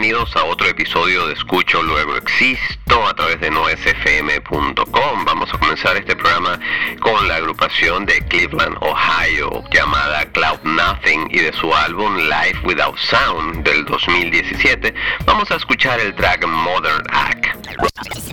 bienvenidos a otro episodio de Escucho Luego Existo a través de noesfm.com. Vamos a comenzar este programa con la agrupación de Cleveland, Ohio, llamada Cloud Nothing y de su álbum Life Without Sound del 2017. Vamos a escuchar el track Modern Act.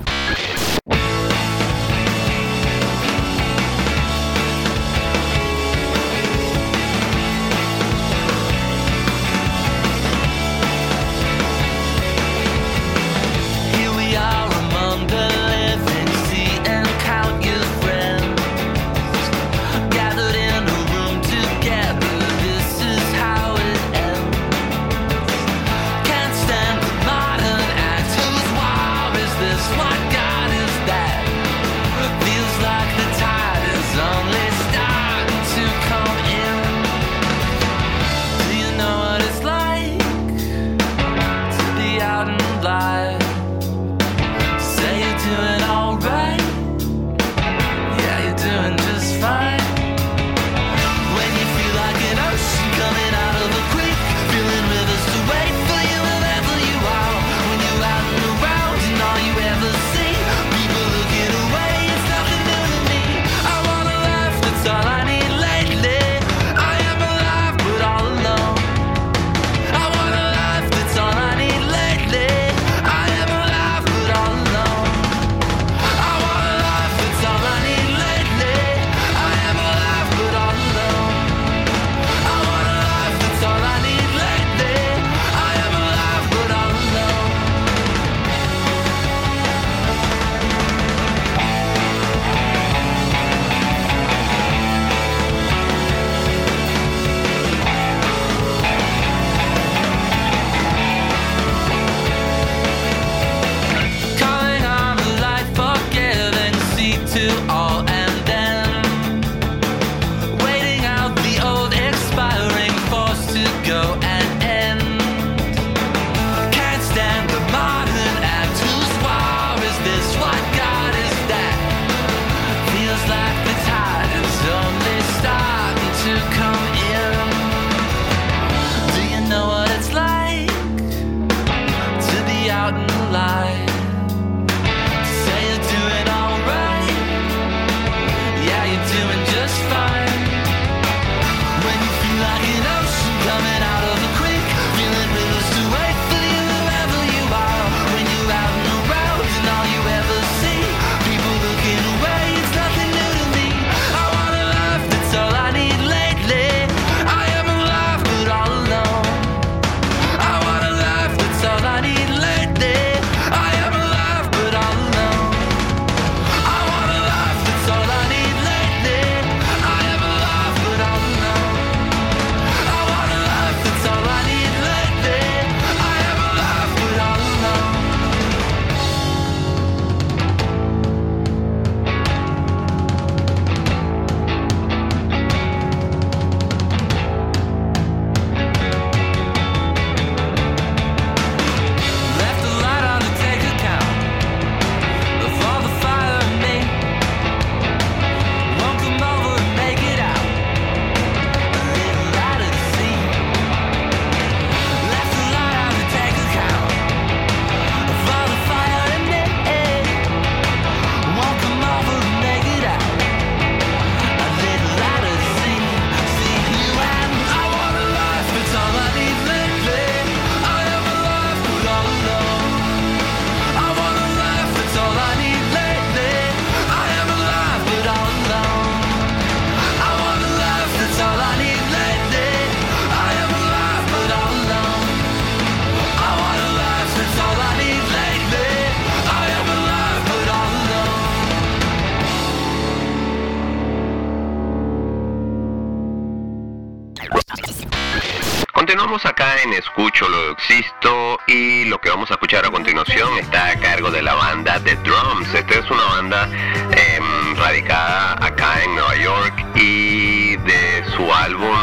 Escucho lo existo y lo que vamos a escuchar a continuación está a cargo de la banda The Drums. Esta es una banda em, radicada acá en Nueva York y de su álbum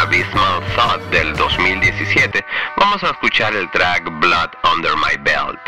Abysmal Thought del 2017 vamos a escuchar el track Blood Under My Belt.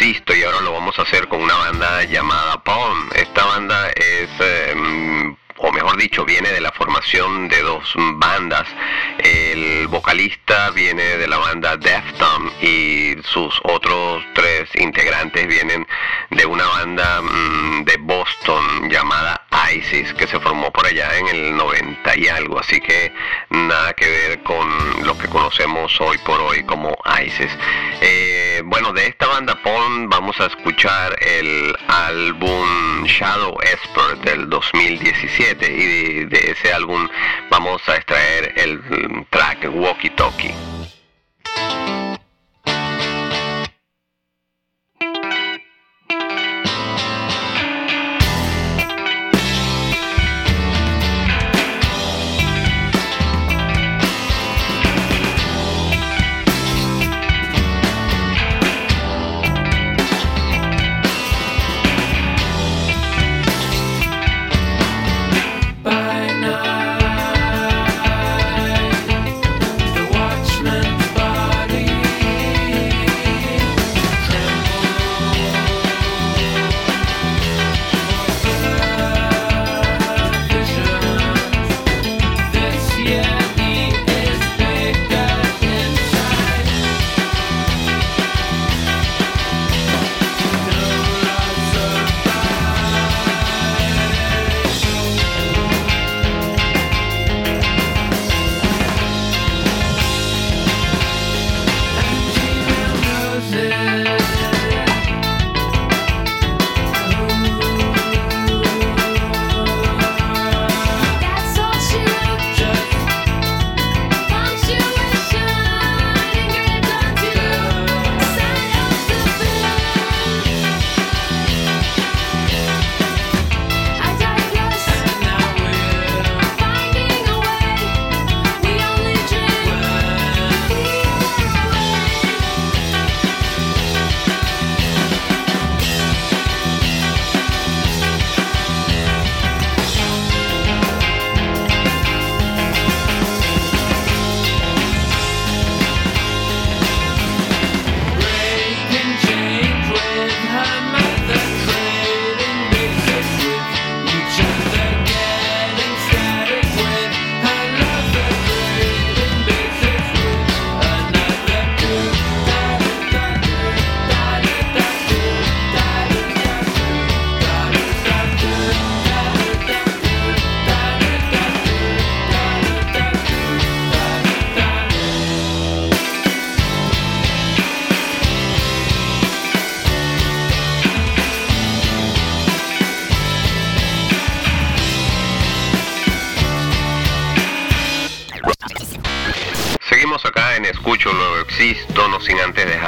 Existo y ahora lo vamos a hacer con una banda llamada Palm. Esta banda es... o mejor dicho, viene de la formación de dos bandas. El vocalista viene de la banda Deftones y sus otros tres integrantes vienen de una banda mm, de Boston llamada ISIS que se formó por allá en el 90 y algo, así que nada que ver con lo que conocemos hoy por hoy como ISIS. Eh, bueno, de esta banda Pond vamos a escuchar el álbum Shadow Expert del 2017 y de, de ese álbum vamos a extraer el mm, track Walkie Talkie.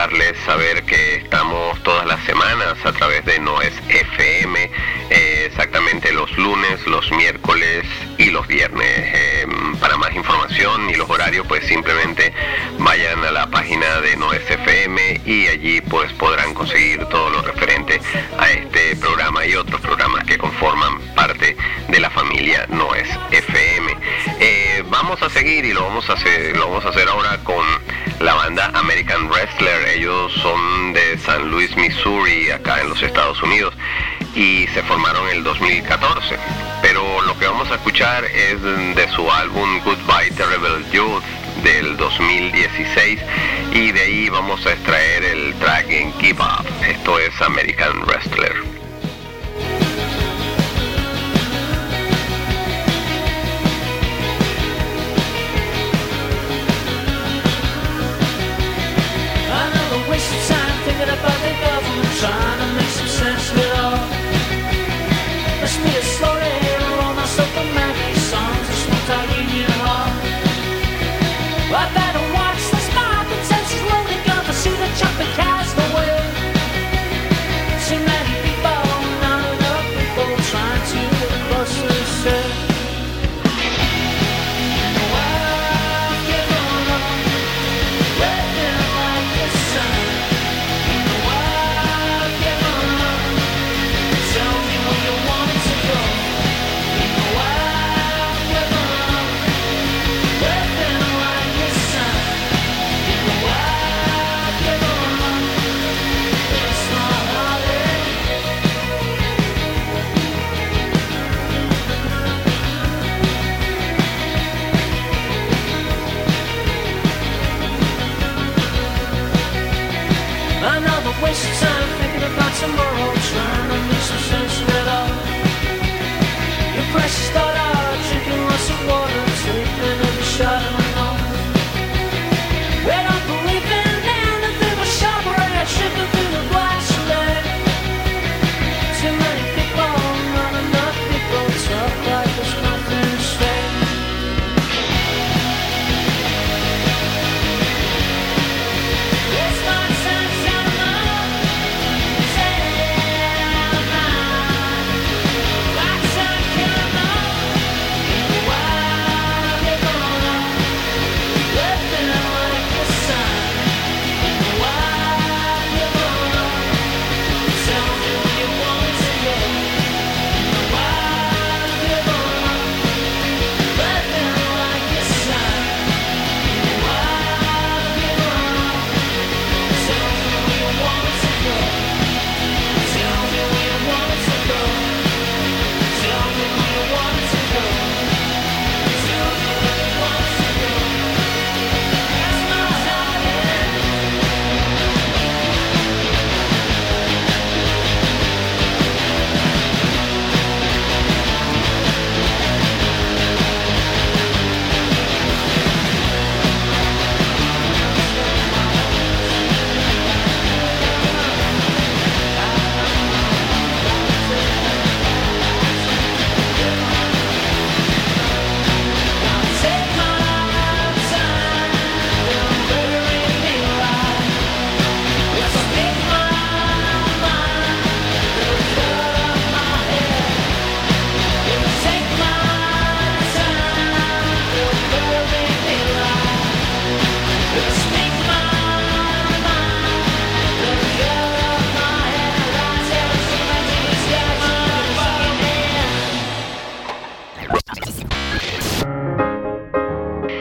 Dejarles saber que estamos todas las semanas a través de Noes FM, eh, exactamente los lunes, los miércoles y los viernes. Eh, para más información y los horarios, pues simplemente vayan a la página de Noes FM y allí pues podrán conseguir todo lo referente a este programa y otros programas que conforman parte de la familia Noes FM. Eh, vamos a seguir y lo vamos a hacer, lo vamos a hacer ahora con la banda American Wrestler. Ellos son de San Luis, Missouri, acá en los Estados Unidos, y se formaron en el 2014. Pero lo que vamos a escuchar es de su álbum Goodbye Terrible Youth del 2016 y de ahí vamos a extraer el track en Give Up. Esto es American Wrestler.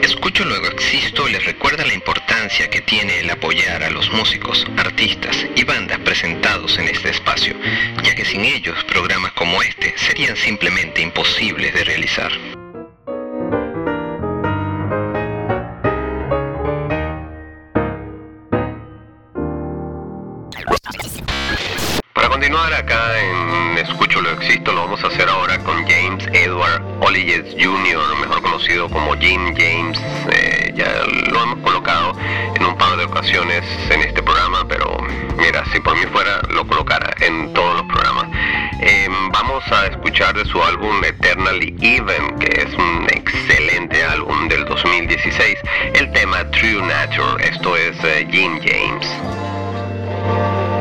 Escucho luego existo les recuerda la importancia que tiene el apoyar a los músicos, artistas y bandas presentados en este espacio, ya que sin ellos programas como este serían simplemente imposibles de realizar. Continuar acá en Escucho lo Existo, lo vamos a hacer ahora con James Edward Olliges Jr., mejor conocido como Jim James. Eh, ya lo hemos colocado en un par de ocasiones en este programa, pero mira, si por mí fuera, lo colocara en todos los programas. Eh, vamos a escuchar de su álbum Eternally Even, que es un excelente álbum del 2016, el tema True Nature. Esto es eh, Jim James.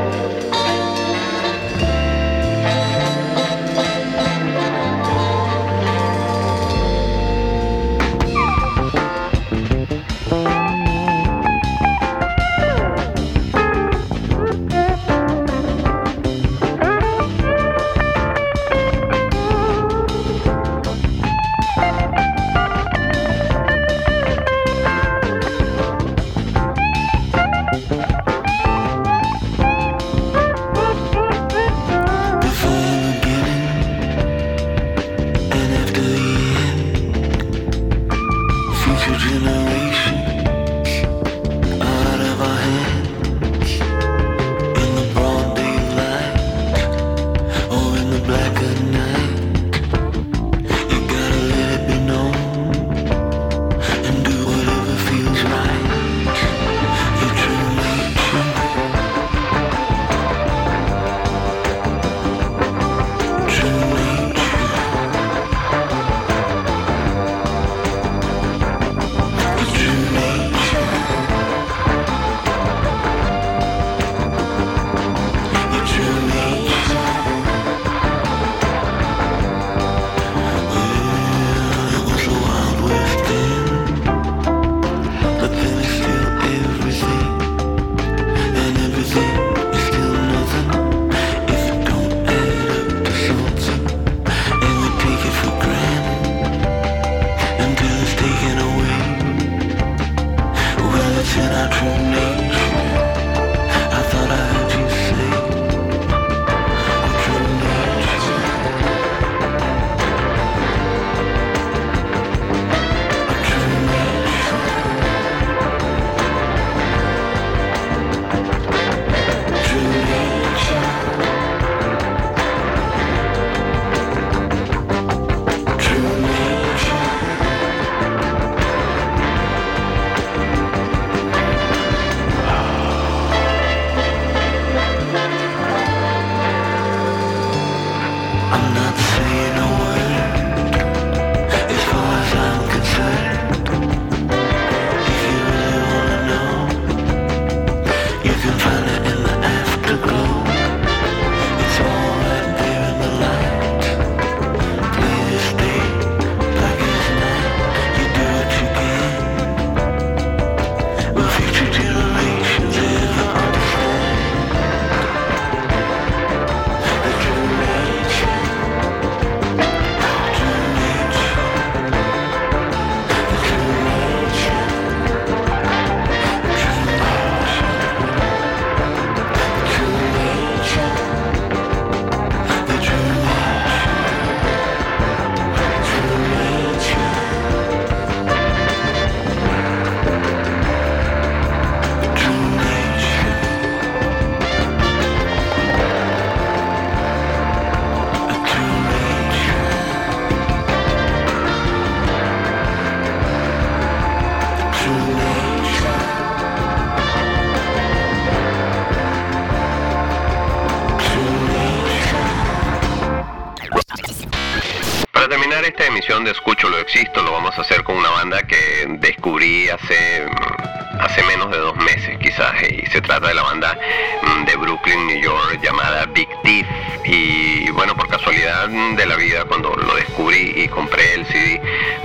Escucho lo Existo, lo vamos a hacer con una banda que descubrí hace, mm, hace menos de dos meses quizás, y se trata de la banda mm, de Brooklyn, New York, llamada Big Thief. Y bueno, por casualidad de la vida, cuando lo descubrí y compré el CD,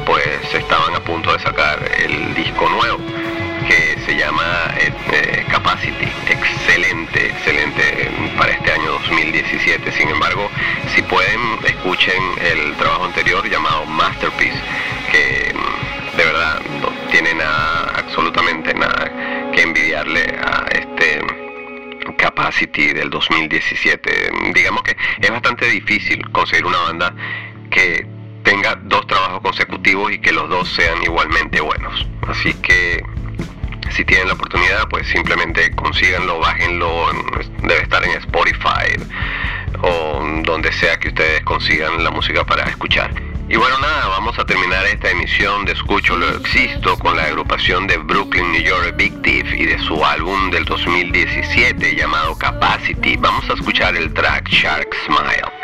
pues estaban a punto de sacar el disco nuevo que se llama eh, Capacity. Excelente, excelente para este año 2017. Sin embargo, si pueden, escuchen el trabajo anterior llamado Masterpiece, que mm, de verdad no tiene nada absolutamente nada que envidiarle a este Capacity del 2017. Digamos que es bastante difícil conseguir una banda que tenga dos trabajos consecutivos y que los dos sean igualmente buenos. Así que si tienen la oportunidad, pues simplemente consíganlo, bájenlo, en- debe estar en Spotify o donde sea que ustedes consigan la música para escuchar. Y bueno, nada, vamos a terminar esta emisión de Escucho lo Existo con la agrupación de Brooklyn, New York, Big Thief y de su álbum del 2017 llamado Capacity. Vamos a escuchar el track Shark Smile.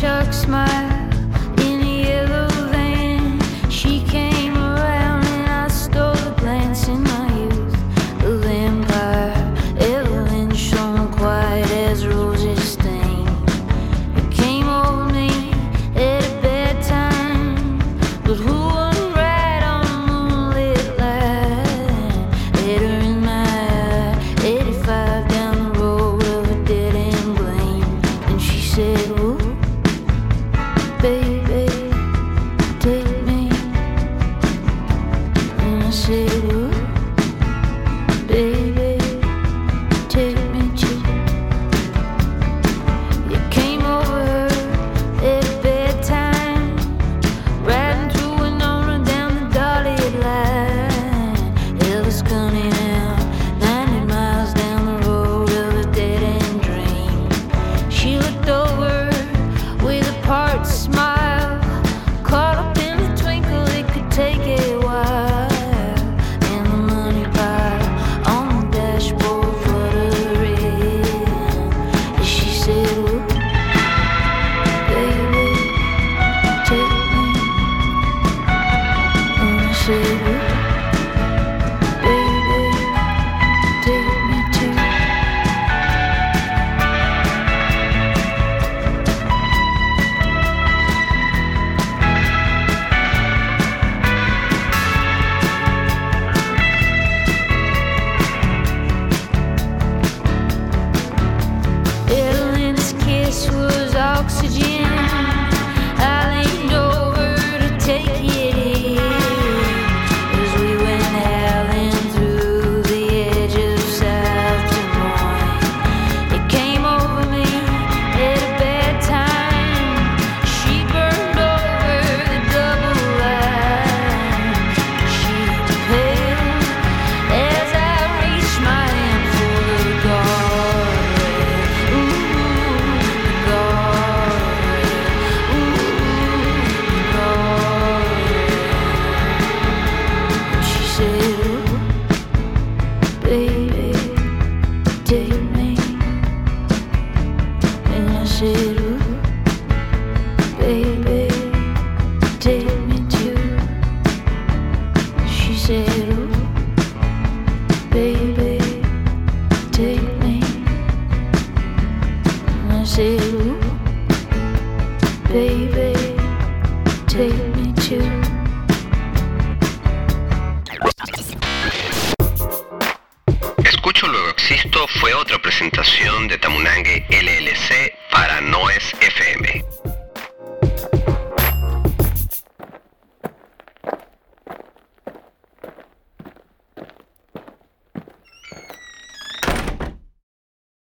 Shark smile